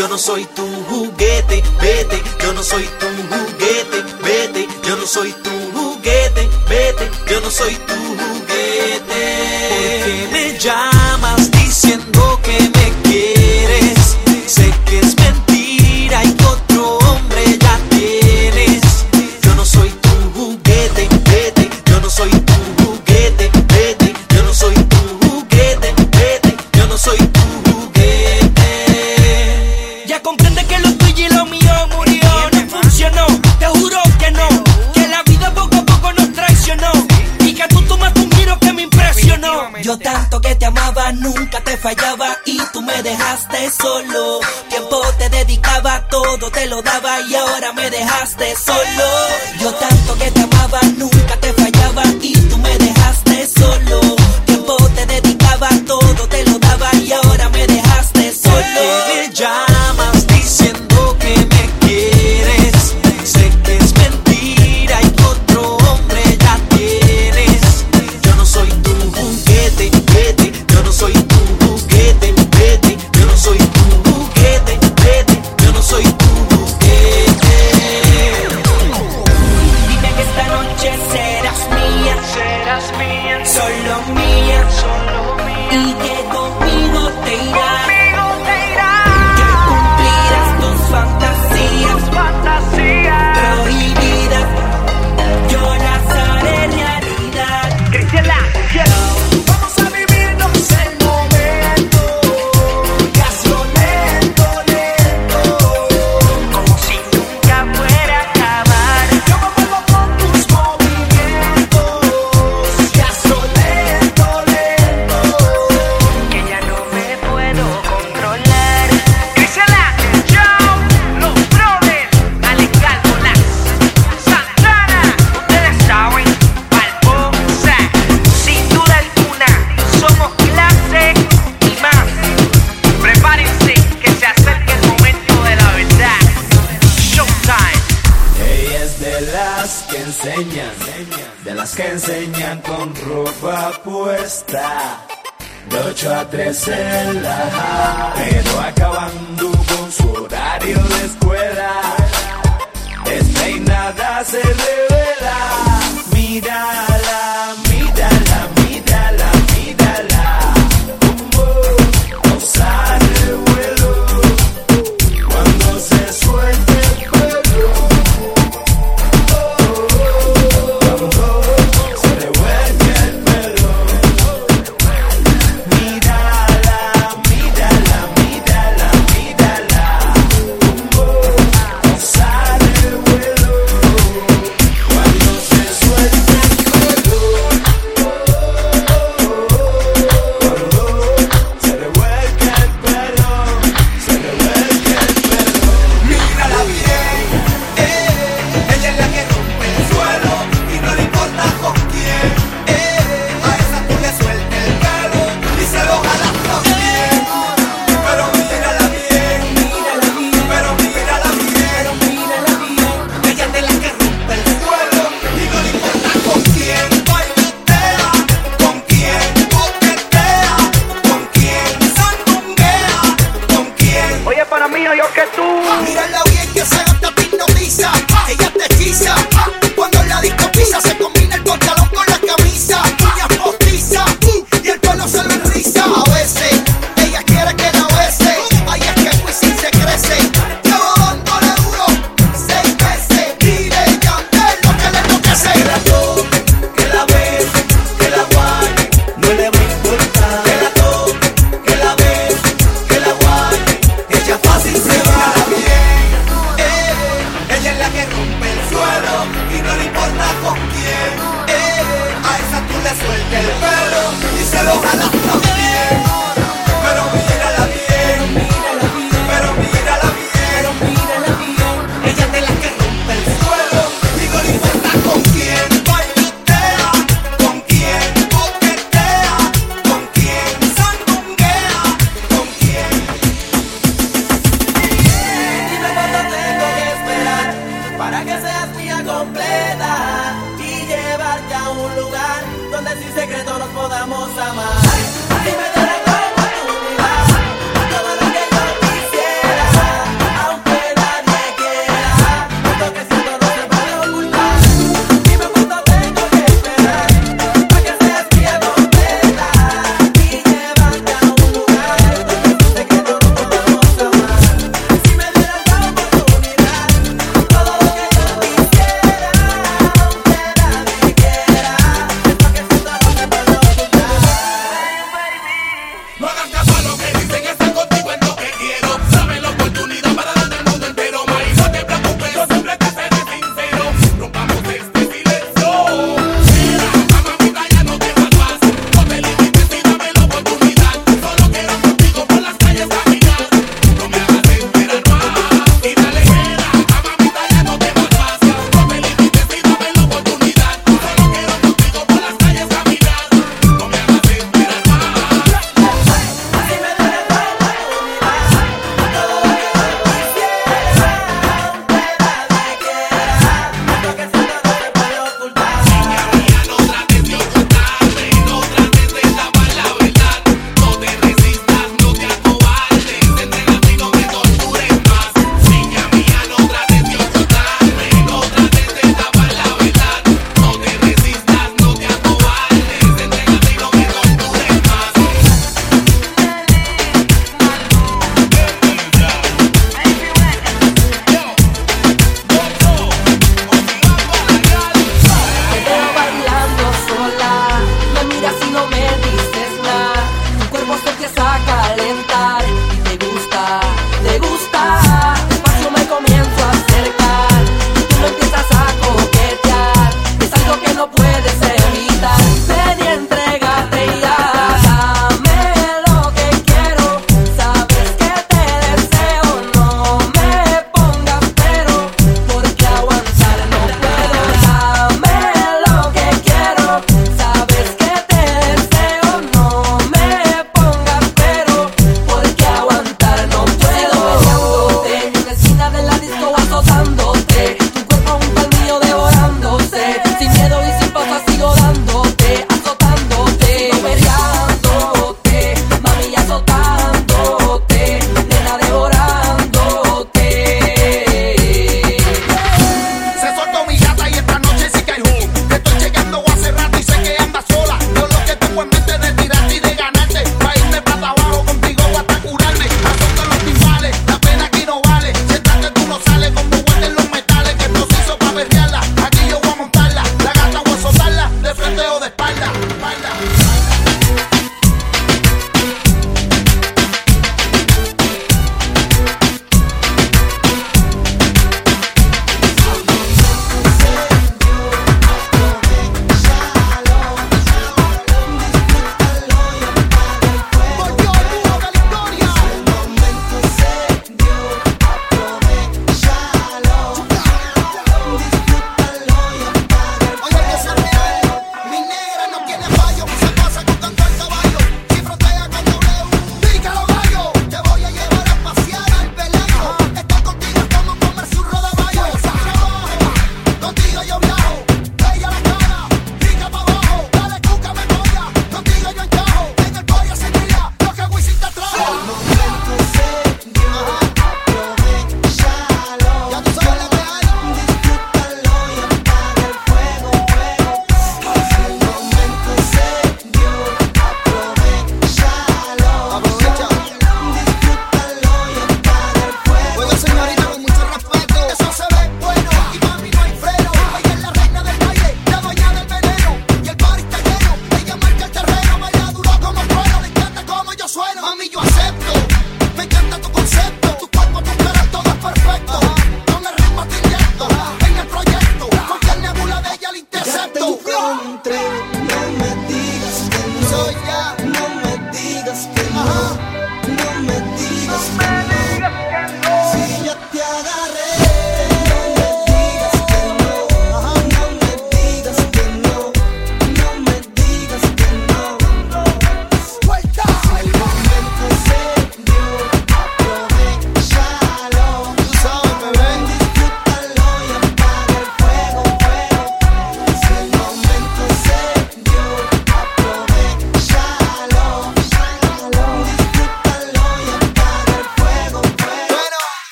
yo no soy tu juguete, vete, yo no soy tu juguete, vete, yo no soy tu juguete, vete, yo no soy tu juguete. de las que enseñan con ropa puesta. De 8 a 3 en la pero acabando con su horario de escuela. Desde y nada se revela, mírala.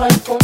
fight for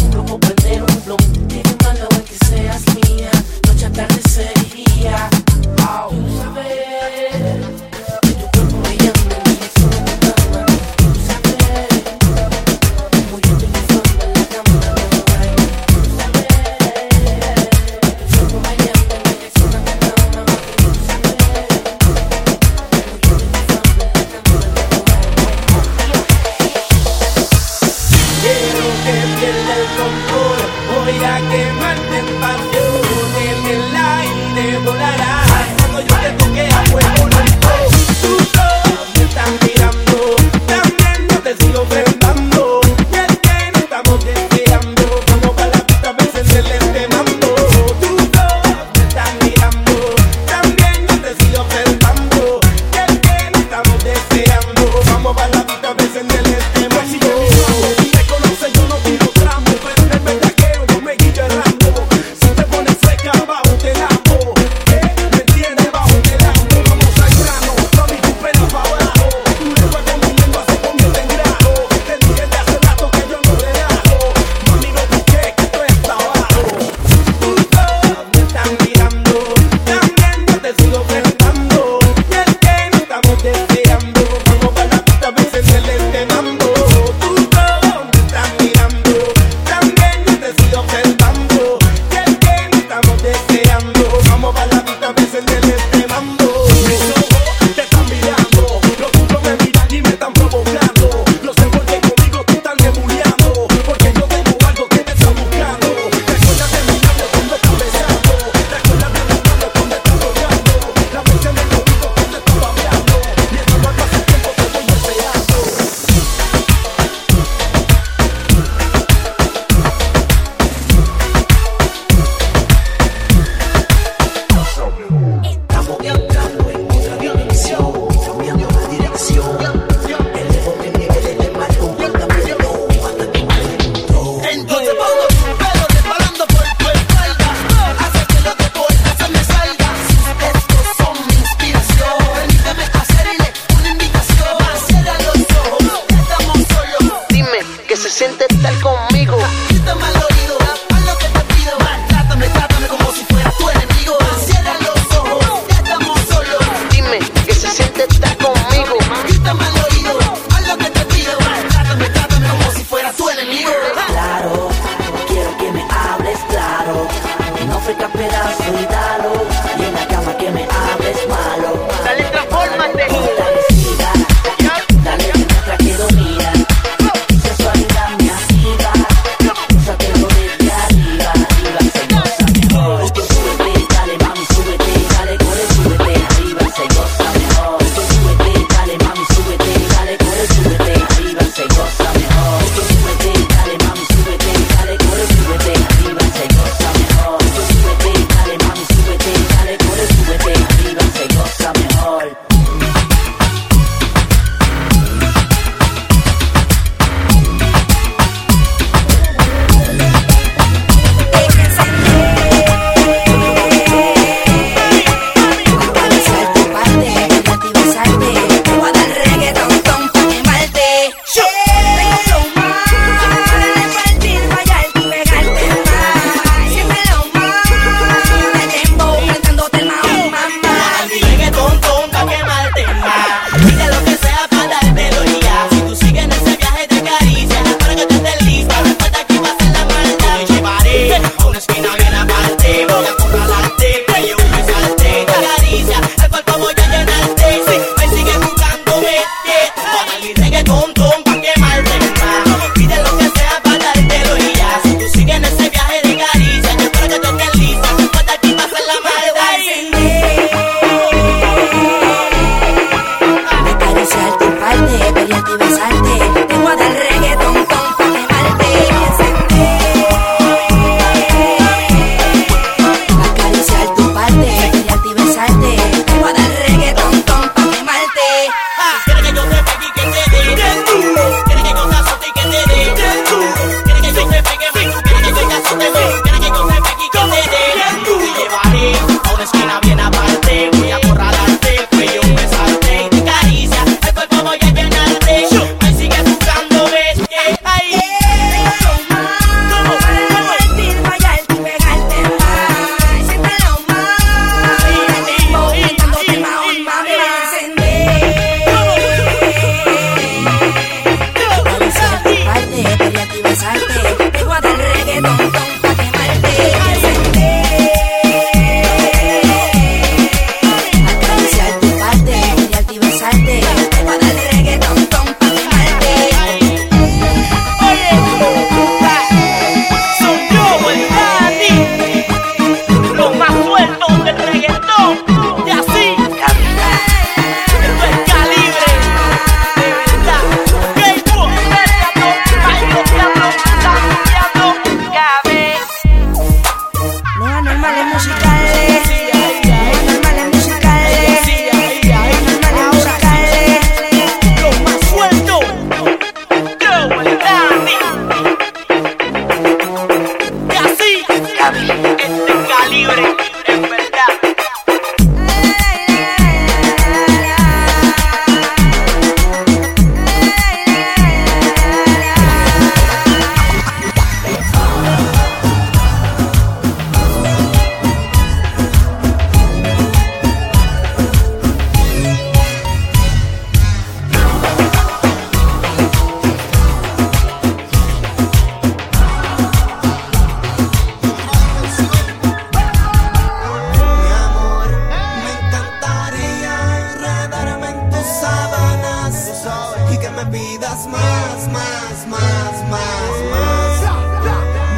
más, más, más, más, más.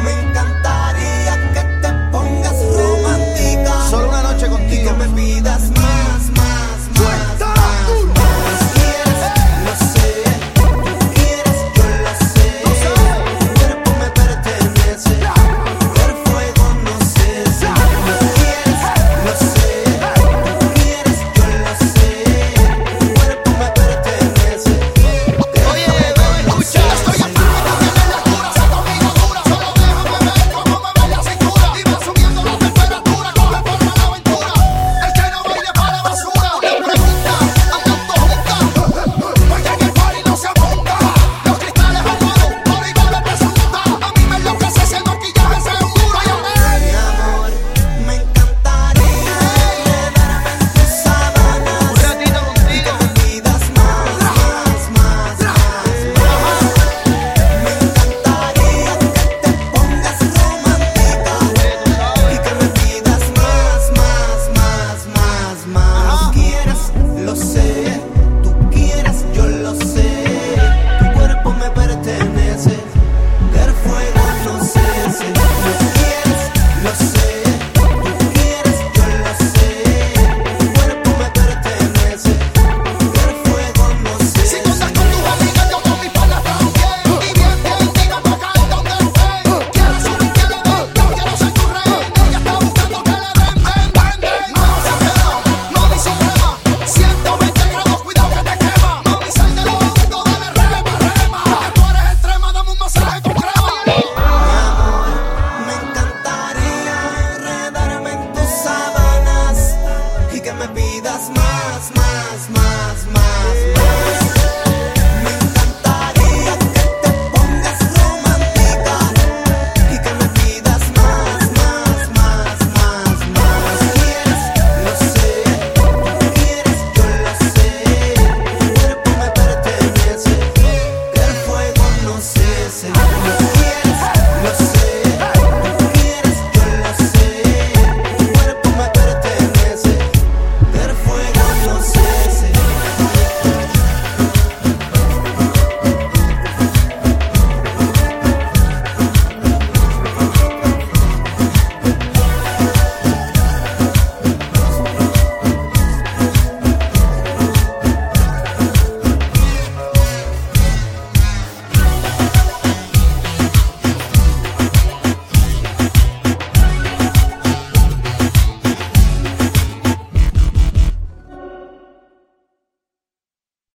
Me encantaría que te pongas romántica. Solo una noche contigo. Y que me pidas más.